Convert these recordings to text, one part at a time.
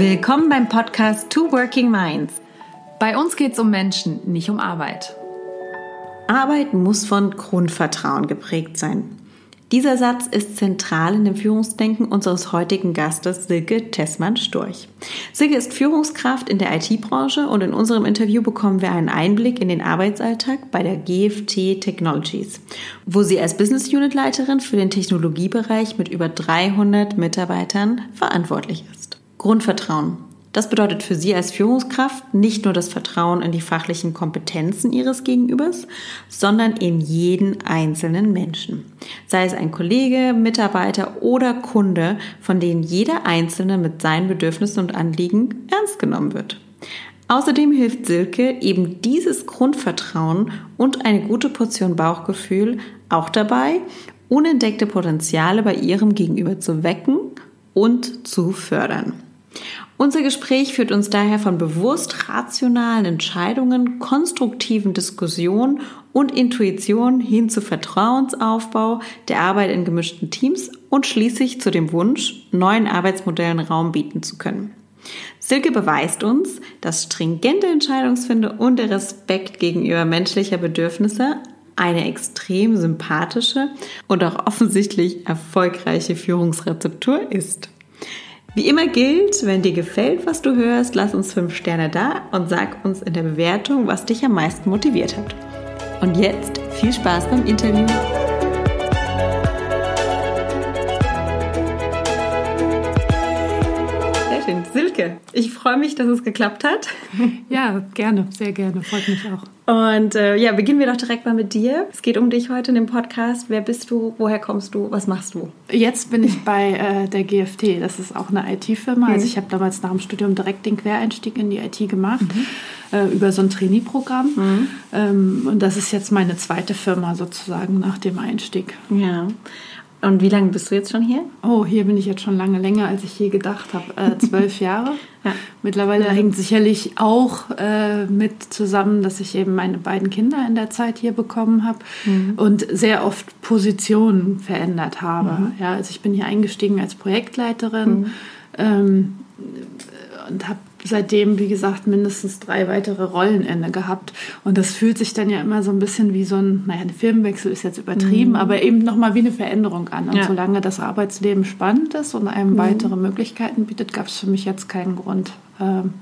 Willkommen beim Podcast Two Working Minds. Bei uns geht es um Menschen, nicht um Arbeit. Arbeit muss von Grundvertrauen geprägt sein. Dieser Satz ist zentral in dem Führungsdenken unseres heutigen Gastes Silke Tessmann-Storch. Silke ist Führungskraft in der IT-Branche und in unserem Interview bekommen wir einen Einblick in den Arbeitsalltag bei der GFT Technologies, wo sie als Business Unit Leiterin für den Technologiebereich mit über 300 Mitarbeitern verantwortlich ist. Grundvertrauen. Das bedeutet für Sie als Führungskraft nicht nur das Vertrauen in die fachlichen Kompetenzen Ihres Gegenübers, sondern in jeden einzelnen Menschen. Sei es ein Kollege, Mitarbeiter oder Kunde, von denen jeder Einzelne mit seinen Bedürfnissen und Anliegen ernst genommen wird. Außerdem hilft Silke eben dieses Grundvertrauen und eine gute Portion Bauchgefühl auch dabei, unentdeckte Potenziale bei ihrem Gegenüber zu wecken und zu fördern. Unser Gespräch führt uns daher von bewusst rationalen Entscheidungen, konstruktiven Diskussionen und Intuition hin zu Vertrauensaufbau, der Arbeit in gemischten Teams und schließlich zu dem Wunsch, neuen Arbeitsmodellen Raum bieten zu können. Silke beweist uns, dass stringente Entscheidungsfinde und der Respekt gegenüber menschlicher Bedürfnisse eine extrem sympathische und auch offensichtlich erfolgreiche Führungsrezeptur ist. Wie immer gilt, wenn dir gefällt, was du hörst, lass uns fünf Sterne da und sag uns in der Bewertung, was dich am meisten motiviert hat. Und jetzt viel Spaß beim Interview. Silke, ich freue mich, dass es geklappt hat. Ja, gerne, sehr gerne. Freut mich auch. Und äh, ja, beginnen wir doch direkt mal mit dir. Es geht um dich heute in dem Podcast. Wer bist du? Woher kommst du? Was machst du? Jetzt bin ich bei äh, der GFT. Das ist auch eine IT-Firma. Mhm. Also ich habe damals nach dem Studium direkt den Quereinstieg in die IT gemacht. Mhm. Äh, über so ein Trainee-Programm. Mhm. Ähm, und das ist jetzt meine zweite Firma sozusagen nach dem Einstieg. Ja. Und wie lange bist du jetzt schon hier? Oh, hier bin ich jetzt schon lange länger, als ich je gedacht habe. Äh, zwölf Jahre. Ja. Mittlerweile ja. hängt sicherlich auch äh, mit zusammen, dass ich eben meine beiden Kinder in der Zeit hier bekommen habe mhm. und sehr oft Positionen verändert habe. Mhm. Ja, also ich bin hier eingestiegen als Projektleiterin mhm. ähm, und habe seitdem, wie gesagt, mindestens drei weitere Rollen inne gehabt. Und das fühlt sich dann ja immer so ein bisschen wie so ein, naja, ein Firmenwechsel ist jetzt übertrieben, mhm. aber eben nochmal wie eine Veränderung an. Und ja. solange das Arbeitsleben spannend ist und einem mhm. weitere Möglichkeiten bietet, gab es für mich jetzt keinen Grund, ähm,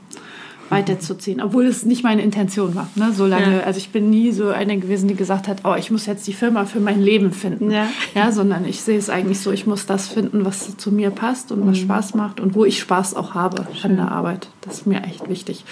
weiterzuziehen, obwohl es nicht meine Intention war. Ne? So lange, ja. also ich bin nie so eine gewesen, die gesagt hat, oh, ich muss jetzt die Firma für mein Leben finden, ja. ja sondern ich sehe es eigentlich so, ich muss das finden, was zu mir passt und was mhm. Spaß macht und wo ich Spaß auch habe Schön. an der Arbeit. Das ist mir echt wichtig.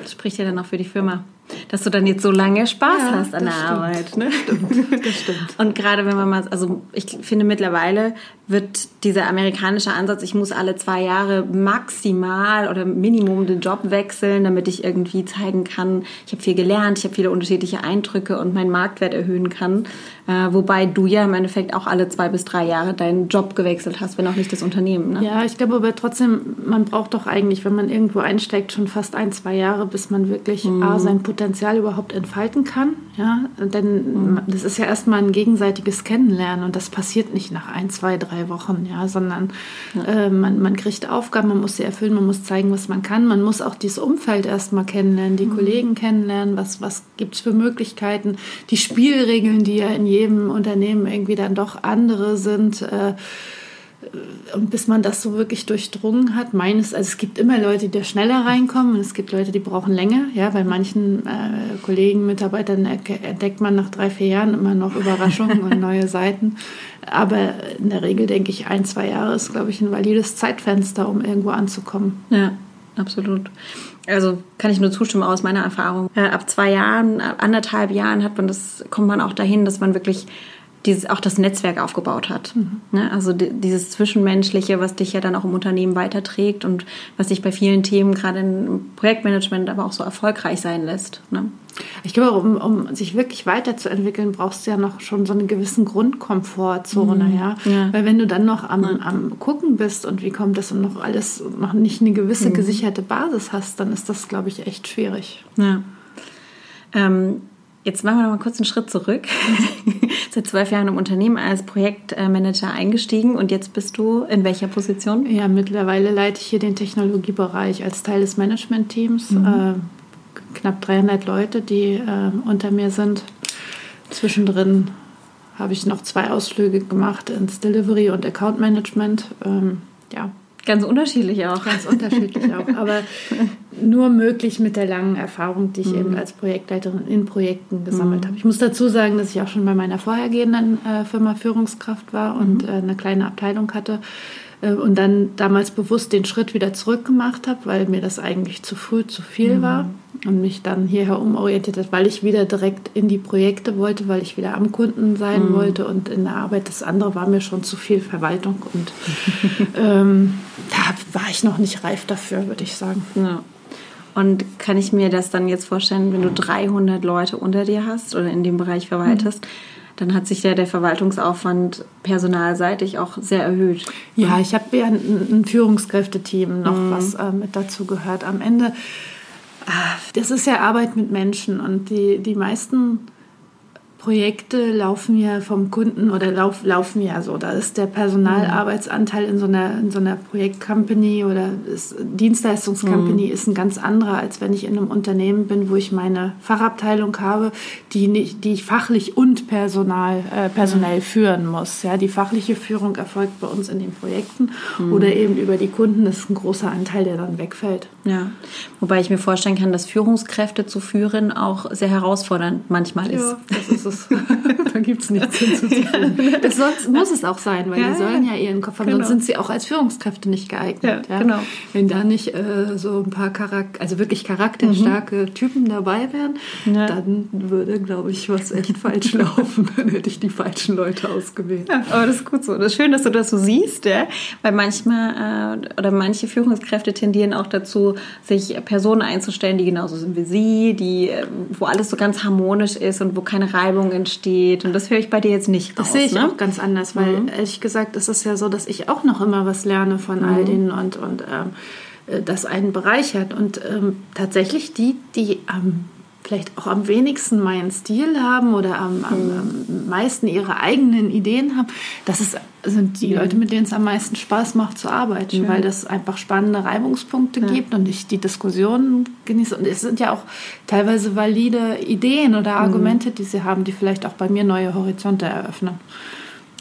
Das spricht ja dann auch für die Firma dass du dann jetzt so lange Spaß ja, hast an der stimmt. Arbeit. Ne? Stimmt. Das stimmt. Und gerade wenn man mal, also ich finde mittlerweile wird dieser amerikanische Ansatz, ich muss alle zwei Jahre maximal oder Minimum den Job wechseln, damit ich irgendwie zeigen kann, ich habe viel gelernt, ich habe viele unterschiedliche Eindrücke und meinen Marktwert erhöhen kann. Äh, wobei du ja im Endeffekt auch alle zwei bis drei Jahre deinen Job gewechselt hast, wenn auch nicht das Unternehmen. Ne? Ja, ich glaube aber trotzdem, man braucht doch eigentlich, wenn man irgendwo einsteigt, schon fast ein, zwei Jahre, bis man wirklich mhm. A, sein Potenzial überhaupt entfalten kann. Ja? Denn mhm. das ist ja erstmal ein gegenseitiges Kennenlernen und das passiert nicht nach ein, zwei, drei drei Wochen, ja, sondern ja. Äh, man, man kriegt Aufgaben, man muss sie erfüllen, man muss zeigen, was man kann, man muss auch dieses Umfeld erstmal kennenlernen, die mhm. Kollegen kennenlernen, was, was gibt es für Möglichkeiten, die Spielregeln, die ja in jedem Unternehmen irgendwie dann doch andere sind. Äh, und bis man das so wirklich durchdrungen hat, meines, also es gibt immer Leute, die da schneller reinkommen und es gibt Leute, die brauchen länger. Ja, bei manchen äh, Kollegen, Mitarbeitern entdeckt man nach drei, vier Jahren immer noch Überraschungen und neue Seiten. Aber in der Regel denke ich, ein, zwei Jahre ist, glaube ich, ein valides Zeitfenster, um irgendwo anzukommen. Ja, absolut. Also kann ich nur zustimmen aus meiner Erfahrung. Äh, ab zwei Jahren, anderthalb Jahren hat man das, kommt man auch dahin, dass man wirklich dieses, auch das Netzwerk aufgebaut hat. Mhm. Ne? Also dieses Zwischenmenschliche, was dich ja dann auch im Unternehmen weiterträgt und was dich bei vielen Themen, gerade im Projektmanagement, aber auch so erfolgreich sein lässt. Ne? Ich glaube, um, um sich wirklich weiterzuentwickeln, brauchst du ja noch schon so einen gewissen Grundkomfortzone, mhm. ja? ja? Weil wenn du dann noch am, am Gucken bist und wie kommt das und noch alles, noch nicht eine gewisse mhm. gesicherte Basis hast, dann ist das, glaube ich, echt schwierig. Ja. Ähm, Jetzt machen wir noch mal kurz einen Schritt zurück. Seit zwölf Jahren im Unternehmen als Projektmanager eingestiegen und jetzt bist du in welcher Position? Ja, mittlerweile leite ich hier den Technologiebereich als Teil des Managementteams. Mhm. Äh, knapp 300 Leute, die äh, unter mir sind. Zwischendrin habe ich noch zwei Ausflüge gemacht ins Delivery und Account Management. Ähm, ja, Ganz unterschiedlich auch. Ganz unterschiedlich auch. Aber nur möglich mit der langen Erfahrung, die ich mhm. eben als Projektleiterin in Projekten gesammelt mhm. habe. Ich muss dazu sagen, dass ich auch schon bei meiner vorhergehenden äh, Firma Führungskraft war und mhm. äh, eine kleine Abteilung hatte. Äh, und dann damals bewusst den Schritt wieder zurück gemacht habe, weil mir das eigentlich zu früh zu viel mhm. war und mich dann hierher umorientiert hat, weil ich wieder direkt in die Projekte wollte, weil ich wieder am Kunden sein mhm. wollte und in der Arbeit. Das andere war mir schon zu viel Verwaltung und ähm, da war ich noch nicht reif dafür, würde ich sagen. Ja. Und kann ich mir das dann jetzt vorstellen, wenn du 300 Leute unter dir hast oder in dem Bereich verwaltest, mhm dann hat sich ja der Verwaltungsaufwand personalseitig auch sehr erhöht. Ja, ich habe ja ein, ein Führungskräfteteam noch, mhm. was äh, mit dazu gehört. Am Ende, ah, das ist ja Arbeit mit Menschen und die, die meisten Projekte laufen ja vom Kunden oder lauf, laufen ja so. Da ist der Personalarbeitsanteil in so einer, in so einer Projektcompany oder ist, Dienstleistungscompany mhm. ist ein ganz anderer, als wenn ich in einem Unternehmen bin, wo ich meine Fachabteilung habe, die, nicht, die ich fachlich und personal, äh, personell mhm. führen muss. Ja, die fachliche Führung erfolgt bei uns in den Projekten mhm. oder eben über die Kunden. Das ist ein großer Anteil, der dann wegfällt. Ja, wobei ich mir vorstellen kann, dass Führungskräfte zu führen auch sehr herausfordernd manchmal ist. Ja, das ist es. da gibt es nichts hinzuzufügen. Das soll, muss es auch sein, weil ja, die sollen ja ihren Kopf haben, genau. sonst sind sie auch als Führungskräfte nicht geeignet. Ja, Genau. Wenn da nicht äh, so ein paar Charakter, also wirklich charakterstarke mhm. Typen dabei wären, dann würde, glaube ich, was echt falsch laufen. Dann hätte ich die falschen Leute ausgewählt. Ja, aber das ist gut so. Das ist schön, dass du das so siehst, ja? weil manchmal äh, oder manche Führungskräfte tendieren auch dazu, sich Personen einzustellen, die genauso sind wie sie, die, äh, wo alles so ganz harmonisch ist und wo keine Reibung entsteht. Und das höre ich bei dir jetzt nicht raus. Das sehe ich ne? auch ganz anders, weil mhm. ehrlich gesagt ist es ja so, dass ich auch noch immer was lerne von mhm. all denen und, und ähm, äh, das einen bereichert. Und ähm, tatsächlich die, die am vielleicht auch am wenigsten meinen Stil haben oder am, am, mhm. am meisten ihre eigenen Ideen haben, das ist, sind die Leute, mit denen es am meisten Spaß macht zu arbeiten, Schön. weil das einfach spannende Reibungspunkte ja. gibt und ich die Diskussionen genieße. Und es sind ja auch teilweise valide Ideen oder mhm. Argumente, mhm. die sie haben, die vielleicht auch bei mir neue Horizonte eröffnen.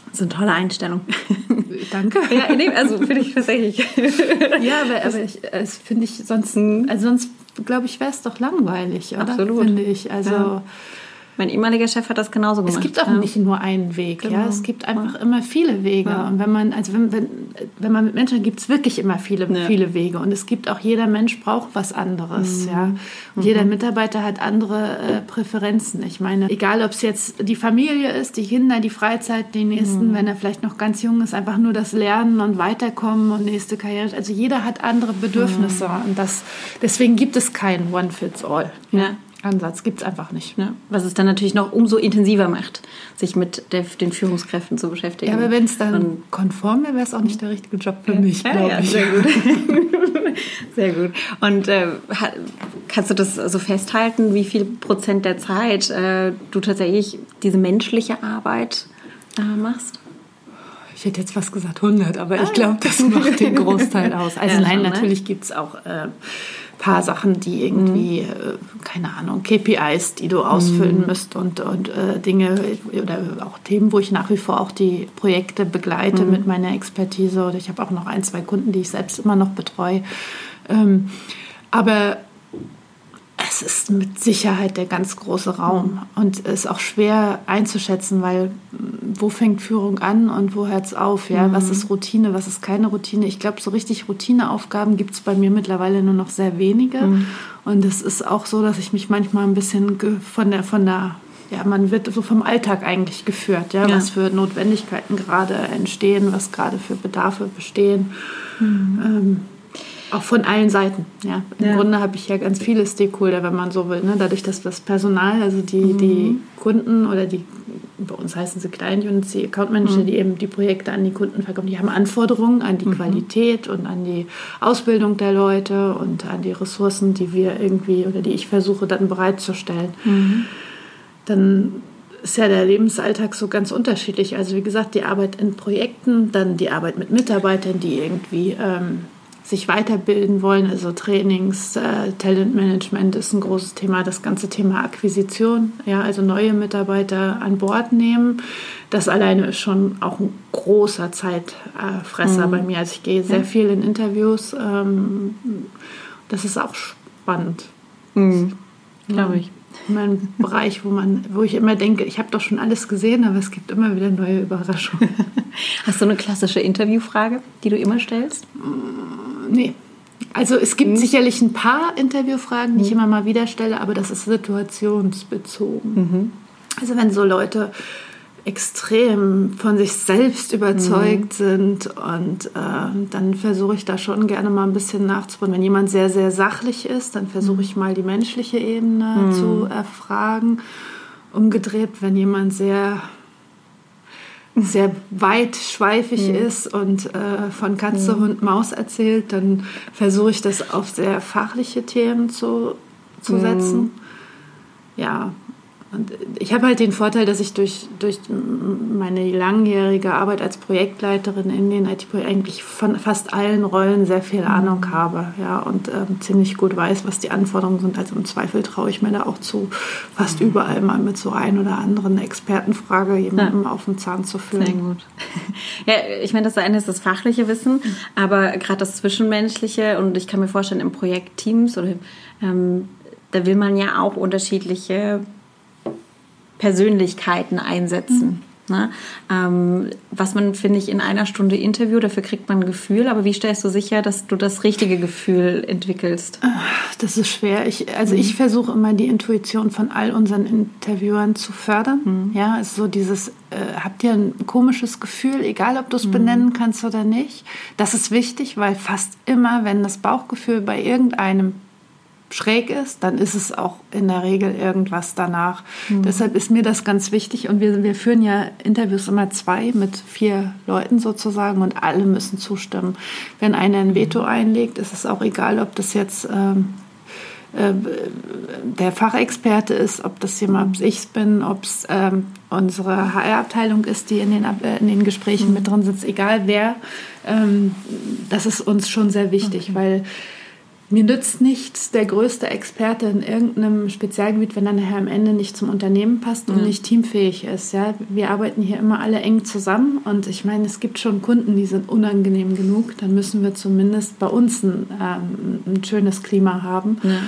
Das ist eine tolle Einstellung. Danke. Ja, nee, also finde ich tatsächlich. ja, aber, aber ich, das finde ich sonst, mhm. also sonst glaube ich, wäre es doch langweilig, oder? Absolut. Finde ich. Also. Ja. Mein ehemaliger Chef hat das genauso gemacht. Es gibt auch ja. nicht nur einen Weg, genau. ja. Es gibt einfach ja. immer viele Wege. Und wenn man, also wenn, wenn, wenn man mit Menschen gibt es wirklich immer viele, viele Wege. Und es gibt auch jeder Mensch braucht was anderes, mhm. ja. Und mhm. jeder Mitarbeiter hat andere äh, Präferenzen. Ich meine, egal ob es jetzt die Familie ist, die Kinder, die Freizeit, die nächsten, mhm. wenn er vielleicht noch ganz jung ist, einfach nur das Lernen und Weiterkommen und nächste Karriere. Also jeder hat andere Bedürfnisse. Und das, deswegen gibt es kein One Fits All. Ja. Ansatz gibt es einfach nicht. Ne? Was es dann natürlich noch umso intensiver macht, sich mit der, den Führungskräften zu beschäftigen. Ja, aber wenn es dann Und konform wäre, wäre es auch nicht der richtige Job für ja, mich, ja, glaube ja, ich. Sehr gut. sehr gut. Und äh, kannst du das so festhalten, wie viel Prozent der Zeit äh, du tatsächlich diese menschliche Arbeit äh, machst? Ich hätte jetzt fast gesagt 100, aber ah, ich glaube, das macht den Großteil aus. Also nein, ne? natürlich gibt es auch äh, paar Sachen, die irgendwie, mhm. äh, keine Ahnung, KPIs, die du ausfüllen mhm. müsst und, und äh, Dinge oder auch Themen, wo ich nach wie vor auch die Projekte begleite mhm. mit meiner Expertise. Oder ich habe auch noch ein, zwei Kunden, die ich selbst immer noch betreue. Ähm, aber es ist mit Sicherheit der ganz große Raum und es ist auch schwer einzuschätzen, weil wo fängt Führung an und wo hört es auf? Ja? Mhm. Was ist Routine, was ist keine Routine? Ich glaube, so richtig Routineaufgaben gibt es bei mir mittlerweile nur noch sehr wenige. Mhm. Und es ist auch so, dass ich mich manchmal ein bisschen von der, von der ja, man wird so vom Alltag eigentlich geführt, ja, ja. was für Notwendigkeiten gerade entstehen, was gerade für Bedarfe bestehen. Mhm. Ähm, auch von allen Seiten. Ja. Im ja. Grunde habe ich ja ganz viele Stakeholder, wenn man so will. Ne? Dadurch, dass das Personal, also die, mhm. die Kunden oder die, bei uns heißen sie Client Units, die Account Manager, mhm. die eben die Projekte an die Kunden verkaufen, die haben Anforderungen an die mhm. Qualität und an die Ausbildung der Leute und an die Ressourcen, die wir irgendwie oder die ich versuche dann bereitzustellen. Mhm. dann ist ja der Lebensalltag so ganz unterschiedlich. Also wie gesagt, die Arbeit in Projekten, dann die Arbeit mit Mitarbeitern, die irgendwie ähm, sich weiterbilden wollen, also Trainings, äh, Talentmanagement ist ein großes Thema, das ganze Thema Akquisition, ja, also neue Mitarbeiter an Bord nehmen. Das alleine ist schon auch ein großer Zeitfresser mhm. bei mir. Also ich gehe sehr viel in Interviews. Ähm, das ist auch spannend. Mhm. Glaube ich mein Bereich, wo man, wo ich immer denke, ich habe doch schon alles gesehen, aber es gibt immer wieder neue Überraschungen. Hast du eine klassische Interviewfrage, die du immer stellst? Mm, nee. Also es gibt mhm. sicherlich ein paar Interviewfragen, die mhm. ich immer mal wieder stelle, aber das ist situationsbezogen. Mhm. Also wenn so Leute extrem von sich selbst überzeugt mhm. sind. Und äh, dann versuche ich da schon gerne mal ein bisschen nachzubauen. Wenn jemand sehr, sehr sachlich ist, dann versuche ich mal die menschliche Ebene mhm. zu erfragen. Umgedreht, wenn jemand sehr sehr weitschweifig mhm. ist und äh, von Katze, mhm. Hund, Maus erzählt, dann versuche ich das auf sehr fachliche Themen zu, zu mhm. setzen. Ja, und ich habe halt den Vorteil, dass ich durch, durch meine langjährige Arbeit als Projektleiterin in den IT-Projekten eigentlich von fast allen Rollen sehr viel mhm. Ahnung habe ja, und ähm, ziemlich gut weiß, was die Anforderungen sind. Also im Zweifel traue ich mir da auch zu, fast mhm. überall mal mit so ein oder anderen Expertenfrage jemandem ja. auf den Zahn zu fühlen. Sehr gut. Ja, ich meine, das eine ist das fachliche Wissen, mhm. aber gerade das Zwischenmenschliche und ich kann mir vorstellen, im Projektteams oder ähm, da will man ja auch unterschiedliche Persönlichkeiten einsetzen. Mhm. Ne? Ähm, was man, finde ich, in einer Stunde Interview, dafür kriegt man ein Gefühl, aber wie stellst du sicher, dass du das richtige Gefühl entwickelst? Das ist schwer. Ich, also mhm. ich versuche immer die Intuition von all unseren Interviewern zu fördern. Mhm. Ja, also so dieses, äh, habt ihr ein komisches Gefühl, egal ob du es mhm. benennen kannst oder nicht. Das ist wichtig, weil fast immer, wenn das Bauchgefühl bei irgendeinem schräg ist, dann ist es auch in der Regel irgendwas danach. Mhm. Deshalb ist mir das ganz wichtig und wir, wir führen ja Interviews immer zwei mit vier Leuten sozusagen und alle müssen zustimmen. Wenn einer ein Veto einlegt, ist es auch egal, ob das jetzt ähm, äh, der Fachexperte ist, ob das jemand ich bin, ob es ähm, unsere HR-Abteilung ist, die in den, äh, in den Gesprächen mhm. mit drin sitzt, egal wer. Ähm, das ist uns schon sehr wichtig, okay. weil mir nützt nichts der größte Experte in irgendeinem Spezialgebiet, wenn er nachher am Ende nicht zum Unternehmen passt und ja. nicht teamfähig ist. Ja, wir arbeiten hier immer alle eng zusammen und ich meine, es gibt schon Kunden, die sind unangenehm genug. Dann müssen wir zumindest bei uns ein, ähm, ein schönes Klima haben. Ja.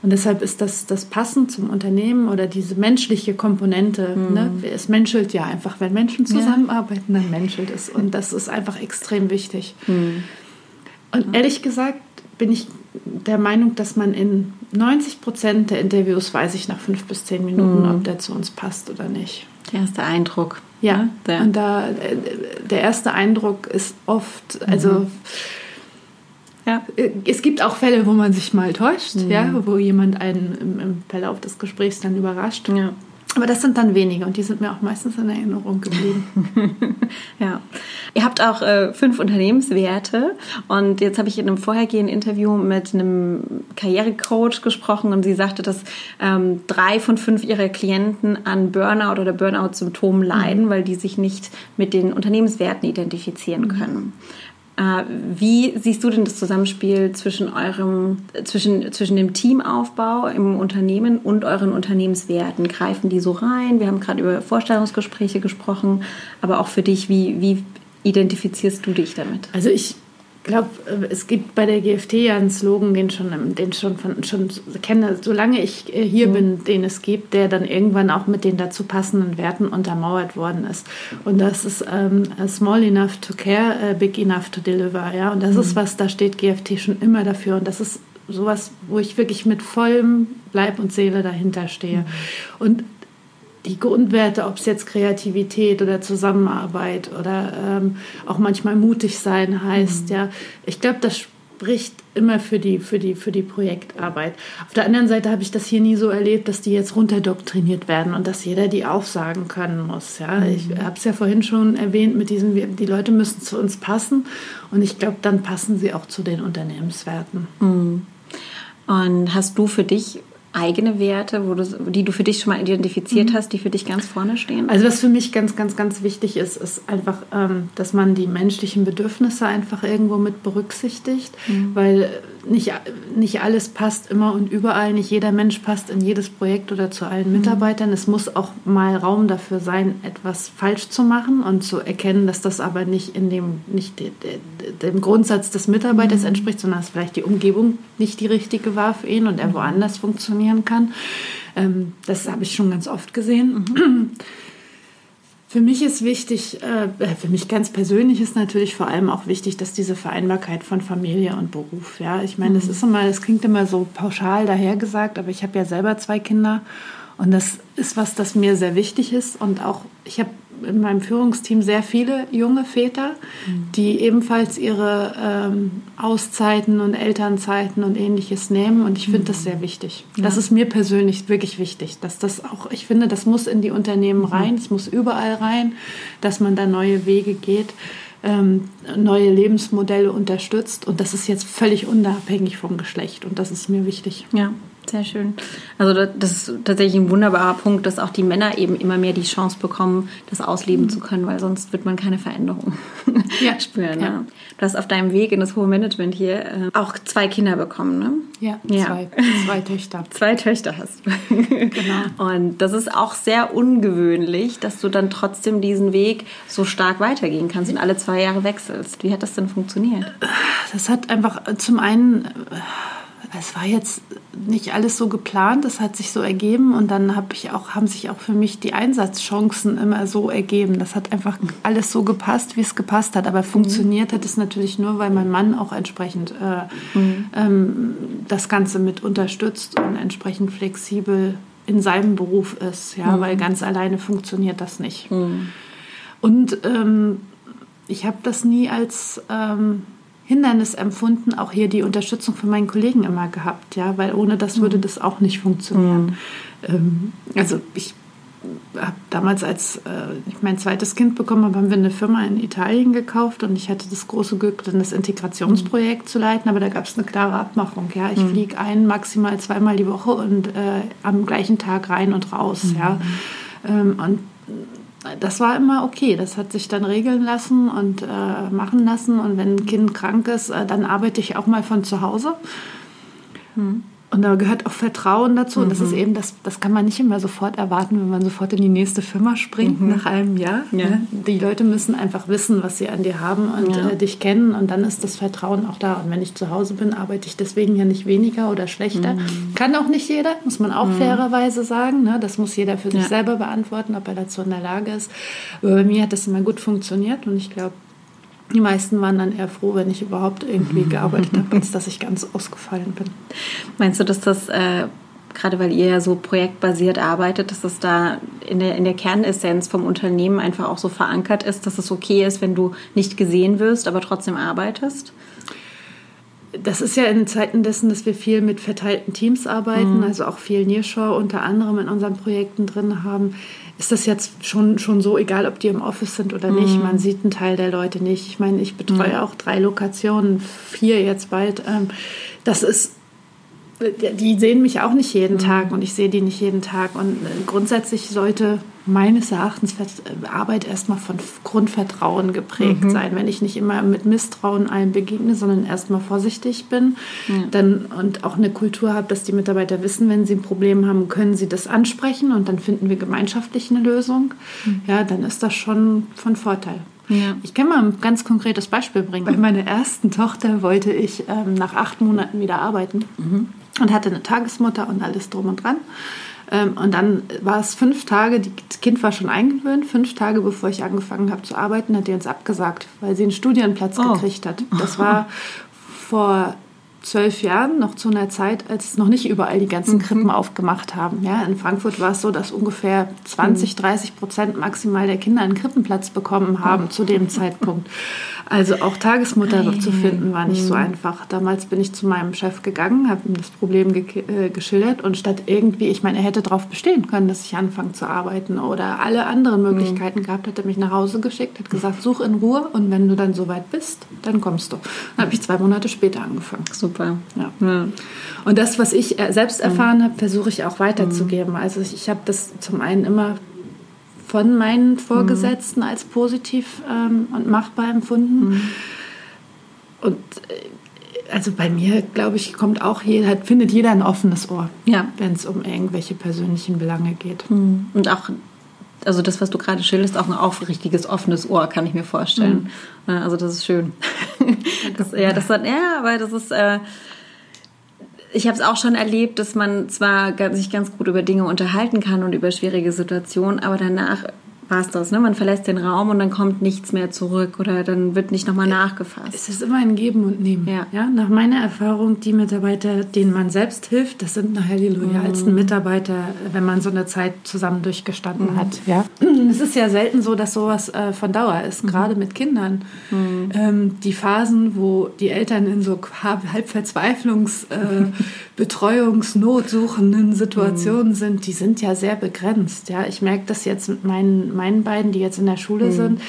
Und deshalb ist das, das passend zum Unternehmen oder diese menschliche Komponente. Mhm. Ne? Es menschelt ja einfach. Wenn Menschen zusammenarbeiten, dann menschelt es. Und das ist einfach extrem wichtig. Mhm. Und ehrlich gesagt bin ich der Meinung, dass man in 90 Prozent der Interviews weiß ich nach fünf bis zehn Minuten, mhm. ob der zu uns passt oder nicht. Der erste Eindruck. Ja, ja. und da der erste Eindruck ist oft, also mhm. ja. es gibt auch Fälle, wo man sich mal täuscht, mhm. ja, wo jemand einen im, im Verlauf des Gesprächs dann überrascht. Ja. Aber das sind dann wenige und die sind mir auch meistens in Erinnerung geblieben. ja. Ihr habt auch äh, fünf Unternehmenswerte und jetzt habe ich in einem vorhergehenden Interview mit einem Karrierecoach gesprochen und sie sagte, dass ähm, drei von fünf ihrer Klienten an Burnout oder Burnout-Symptomen leiden, mhm. weil die sich nicht mit den Unternehmenswerten identifizieren mhm. können. Wie siehst du denn das Zusammenspiel zwischen eurem, zwischen, zwischen dem Teamaufbau im Unternehmen und euren Unternehmenswerten? Greifen die so rein? Wir haben gerade über Vorstellungsgespräche gesprochen, aber auch für dich, wie, wie identifizierst du dich damit? Also ich glaube, äh, es gibt bei der GFT ja einen Slogan, den schon, den schon, von, schon kenne, solange ich äh, hier mhm. bin, den es gibt, der dann irgendwann auch mit den dazu passenden Werten untermauert worden ist. Und das ist ähm, small enough to care, big enough to deliver. Ja? Und das mhm. ist was, da steht GFT schon immer dafür. Und das ist sowas, wo ich wirklich mit vollem Leib und Seele dahinter stehe. Mhm. Und die Grundwerte, ob es jetzt Kreativität oder Zusammenarbeit oder ähm, auch manchmal mutig sein heißt, mhm. ja, ich glaube, das spricht immer für die, für, die, für die Projektarbeit. Auf der anderen Seite habe ich das hier nie so erlebt, dass die jetzt runterdoktriniert werden und dass jeder die aufsagen können muss. Ja? Mhm. Ich habe es ja vorhin schon erwähnt, mit diesem, die Leute müssen zu uns passen und ich glaube, dann passen sie auch zu den Unternehmenswerten. Mhm. Und hast du für dich eigene Werte, wo du, die du für dich schon mal identifiziert mhm. hast, die für dich ganz vorne stehen? Also was für mich ganz, ganz, ganz wichtig ist, ist einfach, ähm, dass man die menschlichen Bedürfnisse einfach irgendwo mit berücksichtigt, mhm. weil nicht, nicht alles passt immer und überall, nicht jeder Mensch passt in jedes Projekt oder zu allen mhm. Mitarbeitern. Es muss auch mal Raum dafür sein, etwas falsch zu machen und zu erkennen, dass das aber nicht in dem, nicht dem Grundsatz des Mitarbeiters mhm. entspricht, sondern dass vielleicht die Umgebung nicht die richtige war für ihn und er mhm. woanders funktionieren kann. Ähm, das habe ich schon ganz oft gesehen. Für mich ist wichtig, äh, für mich ganz persönlich ist natürlich vor allem auch wichtig, dass diese Vereinbarkeit von Familie und Beruf, ja, ich meine, das mhm. ist immer, das klingt immer so pauschal dahergesagt, aber ich habe ja selber zwei Kinder und das ist was, das mir sehr wichtig ist und auch ich habe in meinem Führungsteam sehr viele junge Väter, mhm. die ebenfalls ihre ähm, Auszeiten und Elternzeiten und ähnliches nehmen. Und ich finde mhm. das sehr wichtig. Ja. Das ist mir persönlich wirklich wichtig, dass das auch, ich finde, das muss in die Unternehmen mhm. rein, es muss überall rein, dass man da neue Wege geht. Ähm, neue Lebensmodelle unterstützt und das ist jetzt völlig unabhängig vom Geschlecht und das ist mir wichtig. Ja, sehr schön. Also das ist tatsächlich ein wunderbarer Punkt, dass auch die Männer eben immer mehr die Chance bekommen, das ausleben mhm. zu können, weil sonst wird man keine Veränderung ja. spüren. Ja. Ja. Du hast auf deinem Weg in das hohe Management hier äh, auch zwei Kinder bekommen, ne? Ja, ja. Zwei, zwei Töchter. zwei Töchter hast du. genau. Und das ist auch sehr ungewöhnlich, dass du dann trotzdem diesen Weg so stark weitergehen kannst und alle zwei Jahre wechselst. Wie hat das denn funktioniert? Das hat einfach zum einen es war jetzt nicht alles so geplant, es hat sich so ergeben und dann habe ich auch, haben sich auch für mich die Einsatzchancen immer so ergeben. Das hat einfach alles so gepasst, wie es gepasst hat. Aber funktioniert hat es natürlich nur, weil mein Mann auch entsprechend äh, mhm. ähm, das Ganze mit unterstützt und entsprechend flexibel in seinem Beruf ist, ja, mhm. weil ganz alleine funktioniert das nicht. Mhm. Und ähm, ich habe das nie als ähm, Hindernis empfunden, auch hier die Unterstützung von meinen Kollegen immer gehabt, ja, weil ohne das würde mhm. das auch nicht funktionieren. Mhm. also ich habe damals, als äh, ich mein zweites Kind bekommen habe, haben wir eine Firma in Italien gekauft und ich hatte das große Glück, dann das Integrationsprojekt mhm. zu leiten, aber da gab es eine klare Abmachung. Ja, ich mhm. fliege ein, maximal zweimal die Woche und äh, am gleichen Tag rein und raus. Mhm. Ja, ähm, und das war immer okay. Das hat sich dann regeln lassen und äh, machen lassen. Und wenn ein Kind krank ist, äh, dann arbeite ich auch mal von zu Hause. Hm. Und da gehört auch Vertrauen dazu. Mhm. Und das ist mhm. eben, das, das kann man nicht immer sofort erwarten, wenn man sofort in die nächste Firma springt mhm. nach einem Jahr. Ja. Ne? Die Leute müssen einfach wissen, was sie an dir haben und ja. äh, dich kennen. Und dann ist das Vertrauen auch da. Und wenn ich zu Hause bin, arbeite ich deswegen ja nicht weniger oder schlechter. Mhm. Kann auch nicht jeder, muss man auch mhm. fairerweise sagen. Ne? Das muss jeder für sich ja. selber beantworten, ob er dazu in der Lage ist. Aber bei mir hat das immer gut funktioniert. Und ich glaube, die meisten waren dann eher froh, wenn ich überhaupt irgendwie gearbeitet habe, als dass ich ganz ausgefallen bin. Meinst du, dass das, äh, gerade weil ihr ja so projektbasiert arbeitet, dass das da in der, in der Kernessenz vom Unternehmen einfach auch so verankert ist, dass es okay ist, wenn du nicht gesehen wirst, aber trotzdem arbeitest? Das ist ja in Zeiten dessen, dass wir viel mit verteilten Teams arbeiten, mhm. also auch viel Nearshore unter anderem in unseren Projekten drin haben ist das jetzt schon, schon so, egal ob die im Office sind oder nicht. Mhm. Man sieht einen Teil der Leute nicht. Ich meine, ich betreue mhm. auch drei Lokationen, vier jetzt bald. Ähm, das ist die sehen mich auch nicht jeden mhm. Tag und ich sehe die nicht jeden Tag. Und äh, grundsätzlich sollte meines Erachtens äh, Arbeit erstmal von Grundvertrauen geprägt mhm. sein. Wenn ich nicht immer mit Misstrauen allen begegne, sondern erstmal vorsichtig bin ja. dann, und auch eine Kultur habe, dass die Mitarbeiter wissen, wenn sie ein Problem haben, können sie das ansprechen und dann finden wir gemeinschaftlich eine Lösung. Mhm. Ja, dann ist das schon von Vorteil. Ja. Ich kann mal ein ganz konkretes Beispiel bringen. Bei meiner ersten Tochter wollte ich ähm, nach acht Monaten wieder arbeiten. Mhm und hatte eine Tagesmutter und alles drum und dran. Ähm, und dann war es fünf Tage, das Kind war schon eingewöhnt, fünf Tage bevor ich angefangen habe zu arbeiten, hat die uns abgesagt, weil sie einen Studienplatz oh. gekriegt hat. Das war vor zwölf Jahren, noch zu einer Zeit, als noch nicht überall die ganzen mhm. Krippen mhm. aufgemacht haben. Ja, in Frankfurt war es so, dass ungefähr 20, 30 mhm. Prozent maximal der Kinder einen Krippenplatz bekommen haben mhm. zu dem Zeitpunkt. Also auch Tagesmutter noch zu finden, war nicht so mhm. einfach. Damals bin ich zu meinem Chef gegangen, habe ihm das Problem ge äh, geschildert und statt irgendwie, ich meine, er hätte darauf bestehen können, dass ich anfange zu arbeiten oder alle anderen Möglichkeiten gehabt, hat er mich nach Hause geschickt, hat gesagt, such in Ruhe und wenn du dann soweit bist, dann kommst du. Dann habe ich zwei Monate später angefangen. Super. Ja. ja. Und das, was ich äh, selbst erfahren mhm. habe, versuche ich auch weiterzugeben. Mhm. Also ich, ich habe das zum einen immer von meinen Vorgesetzten mhm. als positiv ähm, und machbar empfunden. Mhm. Und äh, also bei mir, glaube ich, kommt auch jeder, findet jeder ein offenes Ohr, ja. wenn es um irgendwelche persönlichen Belange geht. Mhm. Und auch also das, was du gerade schilderst, auch ein aufrichtiges, offenes Ohr, kann ich mir vorstellen. Mhm. Also das ist schön. Das, ja, das hat, ja, aber das ist, äh, ich habe es auch schon erlebt, dass man zwar sich ganz gut über Dinge unterhalten kann und über schwierige Situationen, aber danach war es das. Ne? Man verlässt den Raum und dann kommt nichts mehr zurück oder dann wird nicht nochmal nachgefasst. Es ist immer ein Geben und Nehmen. Ja. ja. Nach meiner Erfahrung, die Mitarbeiter, denen man selbst hilft, das sind nachher die loyalsten mhm. Mitarbeiter, wenn man so eine Zeit zusammen durchgestanden mhm. hat. Ja. Es ist ja selten so, dass sowas äh, von Dauer ist, mhm. gerade mit Kindern. Mhm. Ähm, die Phasen, wo die Eltern in so halb Verzweiflungs-, äh, Betreuungsnot suchenden Situationen mhm. sind, die sind ja sehr begrenzt. Ja. Ich merke das jetzt mit meinen meinen beiden, die jetzt in der Schule mhm. sind,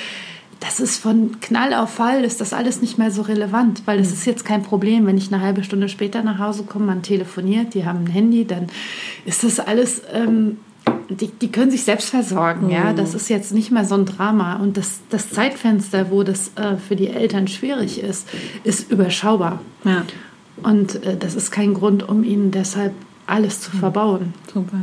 das ist von Knall auf Fall, ist das alles nicht mehr so relevant, weil es mhm. ist jetzt kein Problem, wenn ich eine halbe Stunde später nach Hause komme, man telefoniert, die haben ein Handy, dann ist das alles, ähm, die, die können sich selbst versorgen, mhm. ja, das ist jetzt nicht mehr so ein Drama und das, das Zeitfenster, wo das äh, für die Eltern schwierig ist, ist überschaubar. Ja. Und äh, das ist kein Grund, um ihnen deshalb alles zu mhm. verbauen. Super.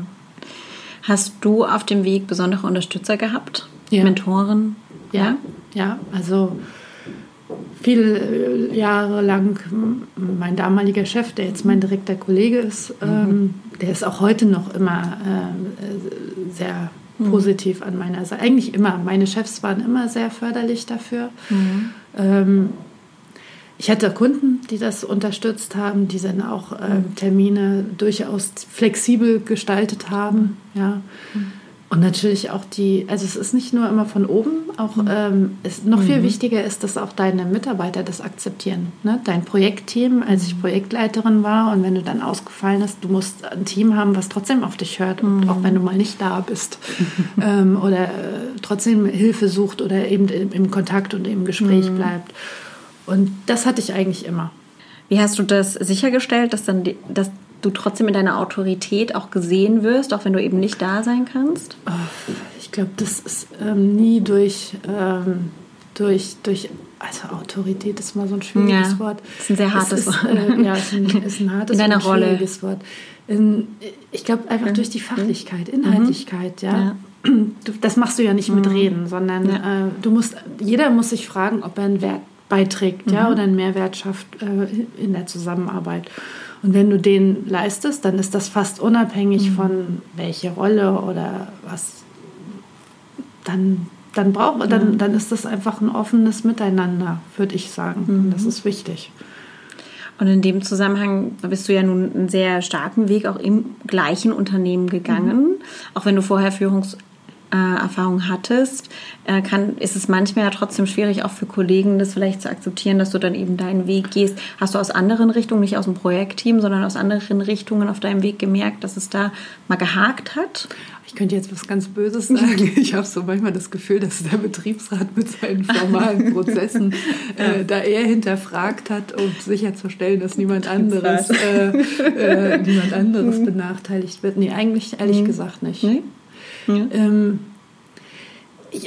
Hast du auf dem Weg besondere Unterstützer gehabt? Ja. Mentoren? Ja, ja, also viele Jahre lang mein damaliger Chef, der jetzt mein direkter Kollege ist, mhm. ähm, der ist auch heute noch immer äh, sehr mhm. positiv an meiner Seite. Eigentlich immer. Meine Chefs waren immer sehr förderlich dafür. Mhm. Ähm, ich hatte Kunden, die das unterstützt haben, die dann auch ähm, Termine durchaus flexibel gestaltet haben. Ja. Und natürlich auch die, also es ist nicht nur immer von oben, auch mhm. ähm, ist, noch viel mhm. wichtiger ist, dass auch deine Mitarbeiter das akzeptieren. Ne? Dein Projektteam, als ich mhm. Projektleiterin war und wenn du dann ausgefallen hast, du musst ein Team haben, was trotzdem auf dich hört, mhm. auch wenn du mal nicht da bist ähm, oder äh, trotzdem Hilfe sucht oder eben im, im Kontakt und im Gespräch mhm. bleibt. Und das hatte ich eigentlich immer. Wie hast du das sichergestellt, dass, dann die, dass du trotzdem in deiner Autorität auch gesehen wirst, auch wenn du eben nicht da sein kannst? Ich glaube, das ist ähm, nie durch, ähm, durch, durch, also Autorität ist mal so ein schwieriges ja, Wort. Ist ein sehr hartes ist, Wort. Äh, ja, ist ein, ist ein hartes, in deiner Rolle. schwieriges Wort. In, ich glaube einfach durch die Fachlichkeit, Inhaltlichkeit, mhm. ja. ja. Du, das machst du ja nicht mit mhm. Reden, sondern äh, du musst, jeder muss sich fragen, ob er einen Wert beiträgt, mhm. ja, oder einen Mehrwert schafft äh, in der Zusammenarbeit. Und wenn du den leistest, dann ist das fast unabhängig mhm. von welche Rolle oder was. Dann, dann, brauch, mhm. dann, dann ist das einfach ein offenes Miteinander, würde ich sagen. Und das mhm. ist wichtig. Und in dem Zusammenhang bist du ja nun einen sehr starken Weg auch im gleichen Unternehmen gegangen, mhm. auch wenn du vorher Führungs äh, Erfahrung hattest, äh, kann, ist es manchmal ja trotzdem schwierig, auch für Kollegen das vielleicht zu akzeptieren, dass du dann eben deinen Weg gehst. Hast du aus anderen Richtungen, nicht aus dem Projektteam, sondern aus anderen Richtungen auf deinem Weg gemerkt, dass es da mal gehakt hat? Ich könnte jetzt was ganz Böses sagen. Ich habe so manchmal das Gefühl, dass der Betriebsrat mit seinen formalen Prozessen äh, da eher hinterfragt hat, um sicherzustellen, dass niemand anderes, äh, äh, niemand anderes mhm. benachteiligt wird. Nee, eigentlich ehrlich mhm. gesagt nicht. Nee? Ja. Ähm,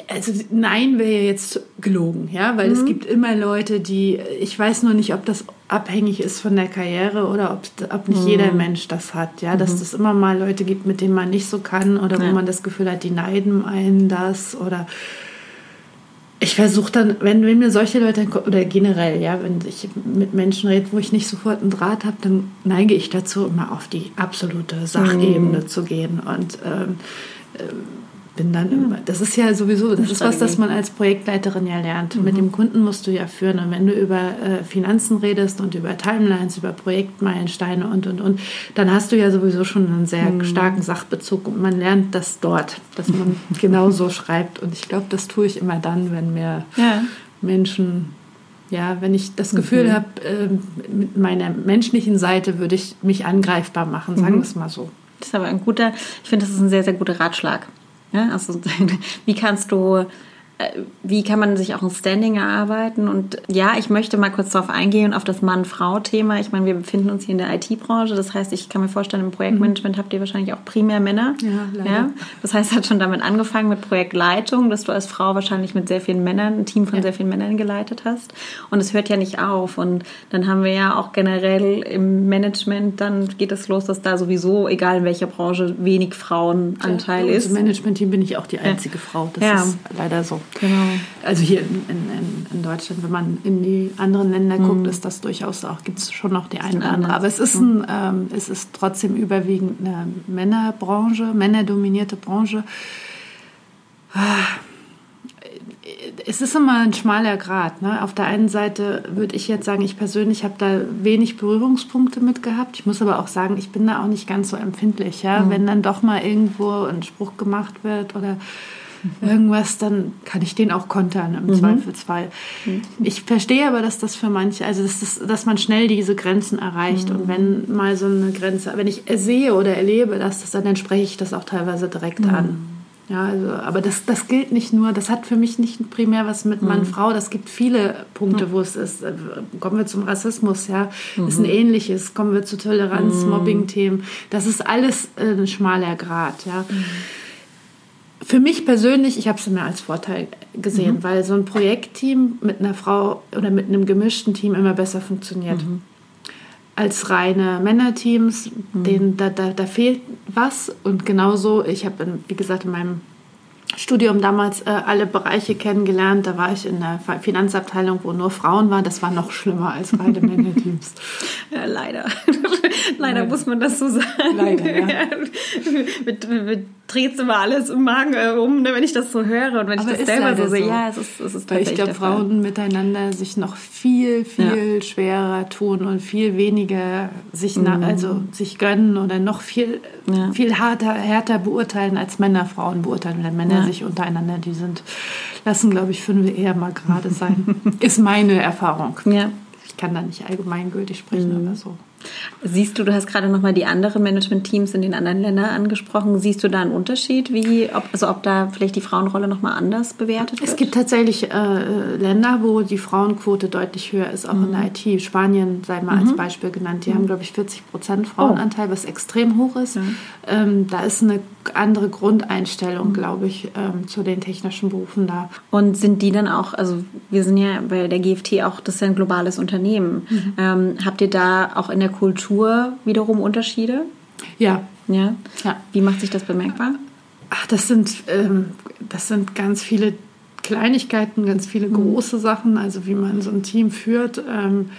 also nein wäre jetzt gelogen, ja, weil mhm. es gibt immer Leute, die, ich weiß nur nicht, ob das abhängig ist von der Karriere oder ob, ob nicht mhm. jeder Mensch das hat, ja, dass mhm. es immer mal Leute gibt, mit denen man nicht so kann oder ja. wo man das Gefühl hat, die neiden einen das oder ich versuche dann, wenn, wenn mir solche Leute, oder generell, ja, wenn ich mit Menschen rede, wo ich nicht sofort einen Draht habe, dann neige ich dazu, immer auf die absolute Sachebene mhm. zu gehen und ähm, bin dann immer, das ist ja sowieso, das ist was, das man als Projektleiterin ja lernt. Mhm. Mit dem Kunden musst du ja führen. Und wenn du über äh, Finanzen redest und über Timelines, über Projektmeilensteine und, und, und, dann hast du ja sowieso schon einen sehr mhm. starken Sachbezug und man lernt das dort, dass man genau so schreibt. Und ich glaube, das tue ich immer dann, wenn mir ja. Menschen ja, wenn ich das Gefühl mhm. habe, äh, mit meiner menschlichen Seite würde ich mich angreifbar machen, sagen wir es mal so. Das ist aber ein guter, ich finde, das ist ein sehr, sehr guter Ratschlag. Ja, also, wie kannst du wie kann man sich auch ein Standing erarbeiten? Und ja, ich möchte mal kurz darauf eingehen, auf das Mann-Frau-Thema. Ich meine, wir befinden uns hier in der IT-Branche. Das heißt, ich kann mir vorstellen, im Projektmanagement habt ihr wahrscheinlich auch primär Männer. Ja, leider. Ja? Das heißt, hat schon damit angefangen mit Projektleitung, dass du als Frau wahrscheinlich mit sehr vielen Männern, ein Team von ja. sehr vielen Männern geleitet hast. Und es hört ja nicht auf. Und dann haben wir ja auch generell im Management, dann geht es los, dass da sowieso, egal in welcher Branche, wenig Frauenanteil ja, ist. Im Management-Team bin ich auch die einzige Frau. Das ist leider so. Genau. Also hier in, in, in, Deutschland, wenn man in die anderen Länder mhm. guckt, ist das durchaus auch, gibt es schon noch die eine oder andere. Aber es ist, ein, ähm, es ist trotzdem überwiegend eine Männerbranche, männerdominierte Branche. Es ist immer ein schmaler Grad. Ne? Auf der einen Seite würde ich jetzt sagen, ich persönlich habe da wenig Berührungspunkte mit gehabt. Ich muss aber auch sagen, ich bin da auch nicht ganz so empfindlich. Ja? Mhm. Wenn dann doch mal irgendwo ein Spruch gemacht wird oder irgendwas, dann kann ich den auch kontern im mhm. Zweifelsfall. Mhm. Ich verstehe aber, dass das für manche, also dass, das, dass man schnell diese Grenzen erreicht. Mhm. Und wenn mal so eine Grenze, wenn ich sehe oder erlebe, dass das, dann, spreche ich das auch teilweise direkt mhm. an. Ja, also, aber das, das gilt nicht nur, das hat für mich nicht primär was mit Mann, mhm. Frau, das gibt viele Punkte, wo es ist. Äh, kommen wir zum Rassismus, ja, mhm. ist ein ähnliches, kommen wir zu Toleranz, mhm. Mobbing-Themen, das ist alles äh, ein schmaler Grad, ja. Für mich persönlich, ich habe es mir als Vorteil gesehen, mhm. weil so ein Projektteam mit einer Frau oder mit einem gemischten Team immer besser funktioniert. Mhm. Als reine Männerteams, mhm. denen, da, da, da fehlt was. Und genauso, ich habe, wie gesagt, in meinem Studium damals äh, alle Bereiche kennengelernt. Da war ich in der Finanzabteilung, wo nur Frauen waren. Das war noch schlimmer als reine Männerteams. ja, leider. leider muss man das so sagen. Leider, ja. mit, mit dreht immer alles im Magen äh, um, ne, wenn ich das so höre und wenn Aber ich das selber so sehe. Ja, es ist, es ist Weil ich glaube, Frauen miteinander sich noch viel, viel ja. schwerer tun und viel weniger sich, mhm. also sich gönnen oder noch viel, ja. viel harter, härter beurteilen als Männer Frauen beurteilen. Wenn Männer ja. sich untereinander, die sind, lassen, glaube ich, fünf eher mal gerade sein. ist meine Erfahrung. Ja. Ich kann da nicht allgemeingültig sprechen, mhm. aber so. Siehst du, du hast gerade nochmal die anderen Management-Teams in den anderen Ländern angesprochen. Siehst du da einen Unterschied, wie, ob, also ob da vielleicht die Frauenrolle nochmal anders bewertet wird? Es gibt tatsächlich äh, Länder, wo die Frauenquote deutlich höher ist, auch mhm. in der mhm. IT. Spanien sei mal mhm. als Beispiel genannt. Die mhm. haben, glaube ich, 40 Prozent Frauenanteil, oh. was extrem hoch ist. Mhm. Ähm, da ist eine andere Grundeinstellung, mhm. glaube ich, ähm, zu den technischen Berufen da. Und sind die dann auch, also wir sind ja bei der GFT auch, das ist ja ein globales Unternehmen. Ähm, habt ihr da auch in der Kultur wiederum Unterschiede? Ja. Ja? ja. Wie macht sich das bemerkbar? Ach, das sind, ähm, das sind ganz viele Kleinigkeiten, ganz viele große. Sachen, also wie man so ein Team führt. Ähm,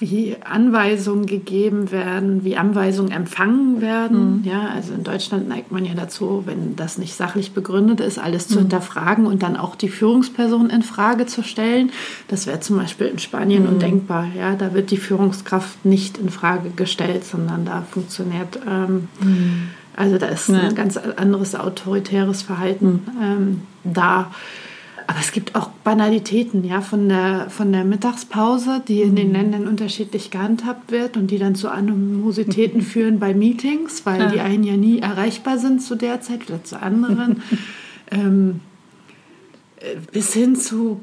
wie Anweisungen gegeben werden, wie Anweisungen empfangen werden. Mhm. Ja, also in Deutschland neigt man ja dazu, wenn das nicht sachlich begründet ist, alles zu mhm. hinterfragen und dann auch die Führungsperson in Frage zu stellen. Das wäre zum Beispiel in Spanien mhm. undenkbar. Ja, da wird die Führungskraft nicht in Frage gestellt, sondern da funktioniert ähm, mhm. also da ist ja. ein ganz anderes autoritäres Verhalten mhm. ähm, da. Aber es gibt auch Banalitäten, ja, von der, von der Mittagspause, die in den mhm. Ländern unterschiedlich gehandhabt wird und die dann zu Animositäten führen bei Meetings, weil ja. die einen ja nie erreichbar sind zu der Zeit oder zu anderen. ähm, äh, bis hin zu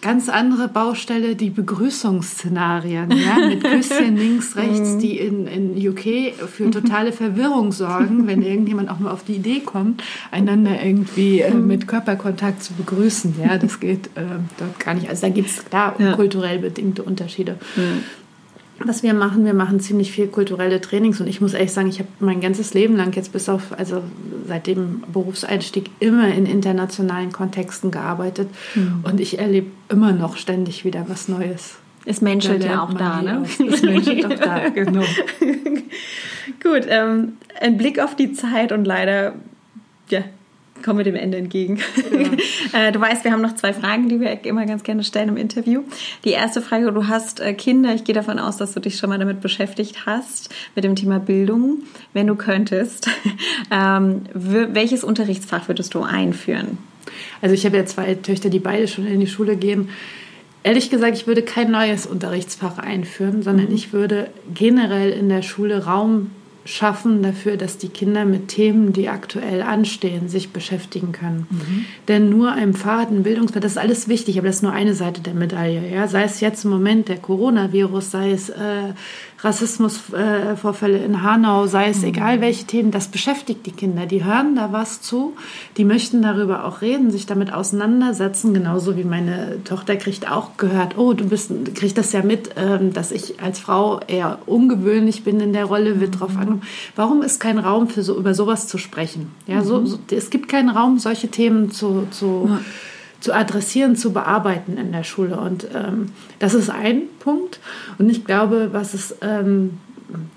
ganz andere Baustelle, die Begrüßungsszenarien, ja, mit Küsschen links, rechts, mhm. die in, in UK für totale Verwirrung sorgen, wenn irgendjemand auch nur auf die Idee kommt, einander irgendwie äh, mhm. mit Körperkontakt zu begrüßen. Ja, das geht äh, dort gar nicht. Also da gibt es klar ja. kulturell bedingte Unterschiede. Mhm was wir machen, wir machen ziemlich viel kulturelle Trainings und ich muss ehrlich sagen, ich habe mein ganzes Leben lang jetzt bis auf, also seit dem Berufseinstieg immer in internationalen Kontexten gearbeitet mhm. und ich erlebe immer noch ständig wieder was Neues. Es menschelt ja auch da, ne? Es menschelt auch da, genau. Gut, ähm, ein Blick auf die Zeit und leider, ja, kommen wir dem Ende entgegen. Ja. Äh, du weißt, wir haben noch zwei Fragen, die wir immer ganz gerne stellen im Interview. Die erste Frage, du hast äh, Kinder. Ich gehe davon aus, dass du dich schon mal damit beschäftigt hast, mit dem Thema Bildung. Wenn du könntest, ähm, welches Unterrichtsfach würdest du einführen? Also ich habe ja zwei Töchter, die beide schon in die Schule gehen. Ehrlich gesagt, ich würde kein neues Unterrichtsfach einführen, sondern mhm. ich würde generell in der Schule Raum schaffen dafür, dass die Kinder mit Themen, die aktuell anstehen, sich beschäftigen können. Mhm. Denn nur ein Faden, Bildungspfad, das ist alles wichtig, aber das ist nur eine Seite der Medaille. Ja? Sei es jetzt im Moment der Coronavirus, sei es äh, Rassismusvorfälle in Hanau, sei es mhm. egal welche Themen, das beschäftigt die Kinder. Die hören da was zu, die möchten darüber auch reden, sich damit auseinandersetzen, genauso wie meine Tochter kriegt auch gehört, oh, du bist, kriegst das ja mit, ähm, dass ich als Frau eher ungewöhnlich bin in der Rolle, wird mhm. drauf angenommen. Warum ist kein Raum für so über sowas zu sprechen? Ja, so, mhm. so es gibt keinen Raum, solche Themen zu, zu ja zu adressieren, zu bearbeiten in der Schule. Und ähm, das ist ein Punkt. Und ich glaube, was es, ähm,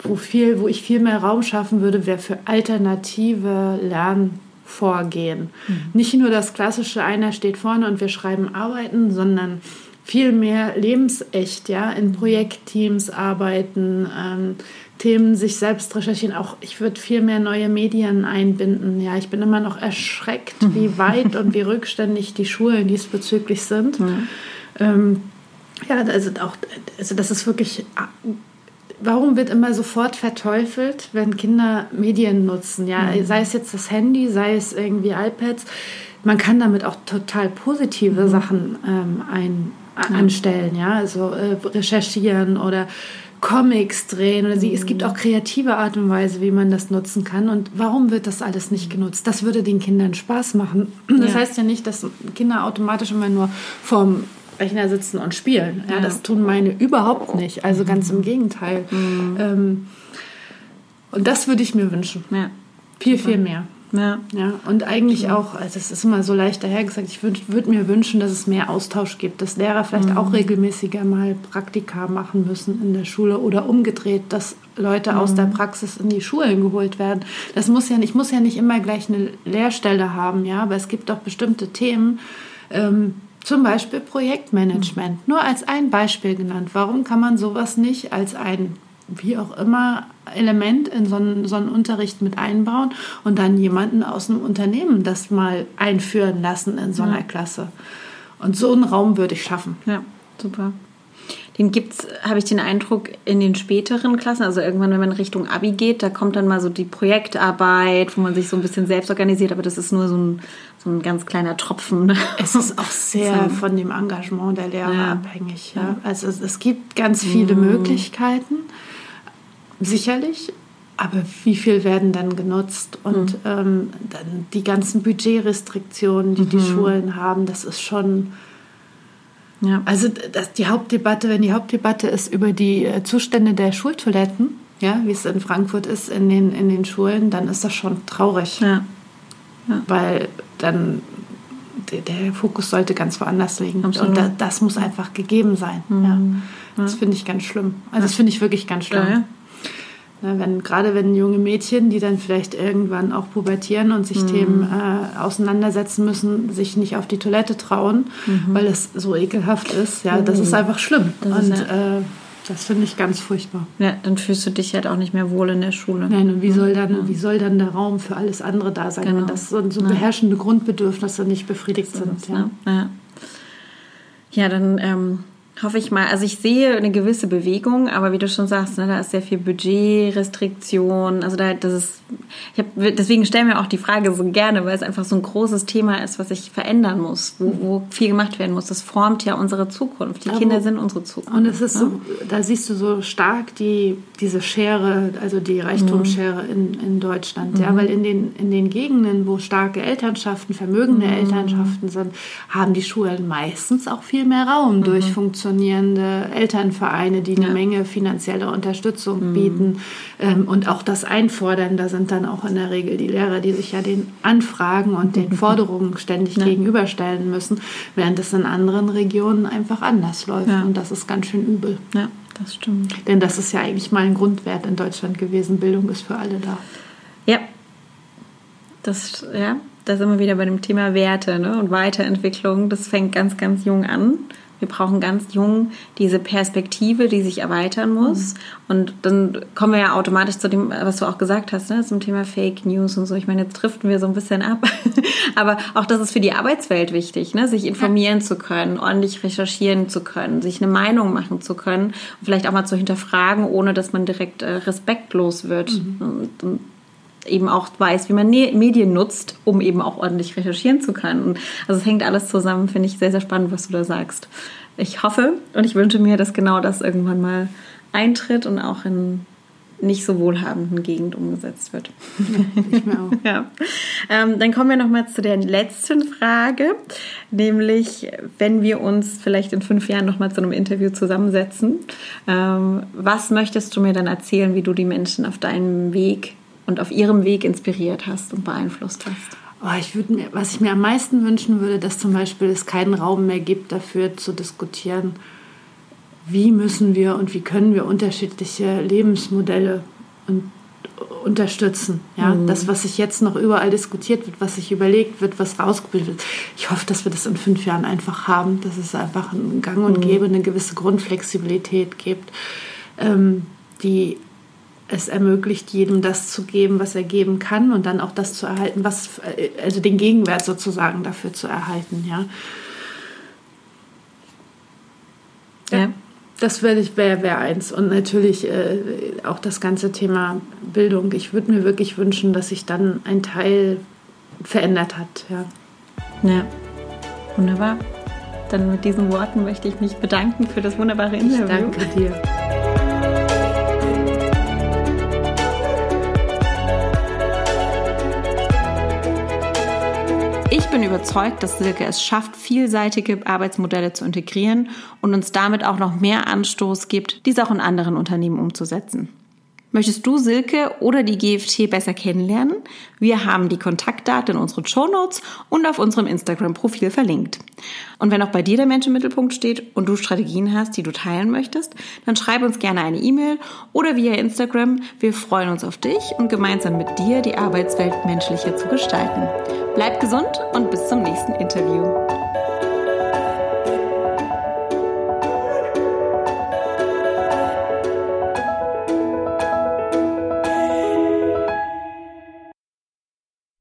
wo, viel, wo ich viel mehr Raum schaffen würde, wäre für alternative Lernvorgehen. Mhm. Nicht nur das klassische, einer steht vorne und wir schreiben Arbeiten, sondern viel mehr lebensecht, ja, in Projektteams arbeiten, ähm, Themen sich selbst recherchieren. Auch ich würde viel mehr neue Medien einbinden. Ja, ich bin immer noch erschreckt, wie weit und wie rückständig die Schulen diesbezüglich sind. Mhm. Ähm, ja, also auch, also das ist wirklich. Warum wird immer sofort verteufelt, wenn Kinder Medien nutzen? Ja, mhm. sei es jetzt das Handy, sei es irgendwie iPads. Man kann damit auch total positive mhm. Sachen ähm, ein, anstellen, ja, also äh, recherchieren oder Comics drehen oder sie, es gibt auch kreative Art und Weise, wie man das nutzen kann. Und warum wird das alles nicht genutzt? Das würde den Kindern Spaß machen. Das ja. heißt ja nicht, dass Kinder automatisch immer nur vorm Rechner sitzen und spielen. Ja, ja. Das tun meine überhaupt nicht. Also ganz im Gegenteil. Mhm. Ähm, und das würde ich mir wünschen. Ja. Viel, viel mehr. Ja. ja. Und eigentlich auch, also es ist immer so leicht dahergesagt, ich würde mir wünschen, dass es mehr Austausch gibt, dass Lehrer vielleicht mhm. auch regelmäßiger mal Praktika machen müssen in der Schule oder umgedreht, dass Leute mhm. aus der Praxis in die Schulen geholt werden. Das muss ja nicht, ich muss ja nicht immer gleich eine Lehrstelle haben, ja, aber es gibt doch bestimmte Themen, ähm, zum Beispiel Projektmanagement. Mhm. Nur als ein Beispiel genannt. Warum kann man sowas nicht als ein wie auch immer Element in so einen, so einen Unterricht mit einbauen und dann jemanden aus einem Unternehmen das mal einführen lassen in so einer ja. Klasse. Und so einen Raum würde ich schaffen. Ja, super. Den gibt es, habe ich den Eindruck, in den späteren Klassen, also irgendwann, wenn man Richtung Abi geht, da kommt dann mal so die Projektarbeit, wo man sich so ein bisschen selbst organisiert, aber das ist nur so ein, so ein ganz kleiner Tropfen. Es ist auch sehr von dem Engagement der Lehrer ja. abhängig. Ja? Also es, es, gibt ganz viele mhm. Möglichkeiten sicherlich. Aber wie viel werden dann genutzt? Und mhm. ähm, dann die ganzen Budgetrestriktionen, die mhm. die Schulen haben, das ist schon. Ja. Also das, die Hauptdebatte, wenn die Hauptdebatte ist über die äh, Zustände der Schultoiletten, ja, wie es in Frankfurt ist in den, in den Schulen, dann ist das schon traurig. Ja. Ja. Weil dann der, der, Fokus sollte ganz woanders liegen. Absolut. Und da, das muss einfach gegeben sein. Mhm. Ja. Das finde ich ganz schlimm. Also das finde ich wirklich ganz schlimm. Ne, wenn, gerade wenn junge Mädchen, die dann vielleicht irgendwann auch pubertieren und sich mhm. Themen äh, auseinandersetzen müssen, sich nicht auf die Toilette trauen, mhm. weil es so ekelhaft ist, ja, das ist mhm. einfach schlimm. Das und ja. äh, das finde ich ganz furchtbar. Ja, dann fühlst du dich halt auch nicht mehr wohl in der Schule. Nein, und wie soll dann, ja. wie soll dann der Raum für alles andere da sein, genau. wenn das so, so beherrschende Grundbedürfnisse nicht befriedigt das sind? Ja. ja. ja, dann ähm, hoffe ich mal. Also ich sehe eine gewisse Bewegung, aber wie du schon sagst, ne, da ist sehr viel Budgetrestriktion. Also da, das ist, ich hab, deswegen stellen wir auch die Frage so gerne, weil es einfach so ein großes Thema ist, was sich verändern muss, wo, wo viel gemacht werden muss. Das formt ja unsere Zukunft. Die aber Kinder sind unsere Zukunft. Und es ist ne? so, da siehst du so stark die, diese Schere, also die Reichtumsschere mhm. in, in Deutschland. Mhm. Ja, weil in den, in den Gegenden, wo starke Elternschaften, vermögende mhm. Elternschaften sind, haben die Schulen meistens auch viel mehr Raum mhm. durch Funktionen funktionierende Elternvereine, die eine ja. Menge finanzielle Unterstützung mhm. bieten ähm, und auch das einfordern. Da sind dann auch in der Regel die Lehrer, die sich ja den Anfragen und den Forderungen ständig ja. gegenüberstellen müssen, während es in anderen Regionen einfach anders läuft. Ja. Und das ist ganz schön übel. Ja, das stimmt. Denn das ist ja eigentlich mal ein Grundwert in Deutschland gewesen. Bildung ist für alle da. Ja. Das, ja, da sind wir wieder bei dem Thema Werte ne? und Weiterentwicklung. Das fängt ganz, ganz jung an Wir brauchen ganz jung diese Perspektive, die sich erweitern muss. Mhm. Und dann kommen wir ja automatisch zu dem, was du auch gesagt hast, ne, zum Thema Fake News und so. Ich meine, jetzt driften wir so ein bisschen ab. Aber auch das ist für die Arbeitswelt wichtig, ne, sich informieren ja. zu können, ordentlich recherchieren zu können, sich eine Meinung machen zu können und vielleicht auch mal zu hinterfragen, ohne dass man direkt äh, respektlos wird. Mhm. Und, und eben auch weiß, wie man ne-, Medien nutzt, um eben auch ordentlich recherchieren zu können. Also es hängt alles zusammen, finde ich sehr, sehr spannend, was du da sagst. Ich hoffe und ich wünsche mir, dass genau das irgendwann mal eintritt und auch in nicht so wohlhabenden Gegend umgesetzt wird. Ja, ich mir auch. ja. Ähm, dann kommen wir noch mal zu der letzten Frage, nämlich wenn wir uns vielleicht in fünf Jahren noch mal zu einem Interview zusammensetzen, ähm, was möchtest du mir dann erzählen, wie du die Menschen auf deinem Weg und auf ihrem Weg inspiriert hast und beeinflusst hast? Oh, ich würde mir, was ich mir am meisten wünschen würde, dass zum Beispiel es keinen Raum mehr gibt, dafür zu diskutieren, wie müssen wir und wie können wir unterschiedliche Lebensmodelle und unterstützen. Ja, mhm. das, was sich jetzt noch überall diskutiert wird, was sich überlegt wird, was rausgebildet wird. Ich hoffe, dass wir das in fünf Jahren einfach haben, dass es einfach ein Gang und mhm. Gäbe, eine gewisse Grundflexibilität gibt, ähm, die es ermöglicht, jedem das zu geben, was er geben kann und dann auch das zu erhalten, was, also den Gegenwert sozusagen dafür zu erhalten, ja. Ja. Das wäre wär, wär eins. Und natürlich äh, auch das ganze Thema Bildung. Ich würde mir wirklich wünschen, dass sich dann ein Teil verändert hat. Ja. ja, wunderbar. Dann mit diesen Worten möchte ich mich bedanken für das wunderbare Interview. Ich danke dir. Bin überzeugt, dass Silke es schafft, vielseitige Arbeitsmodelle zu integrieren und uns damit auch noch mehr Anstoß gibt, dies auch in anderen Unternehmen umzusetzen. Möchtest du Silke oder die GFT besser kennenlernen? Wir haben die Kontaktdaten in unseren Show Notes und auf unserem Instagram-Profil verlinkt. Und wenn auch bei dir der Mensch im Mittelpunkt steht und du Strategien hast, die du teilen möchtest, dann schreib uns gerne eine E-Mail oder via Instagram. Wir freuen uns auf dich und gemeinsam mit dir die Arbeitswelt menschlicher zu gestalten. Bleib gesund und bis zum nächsten Interview.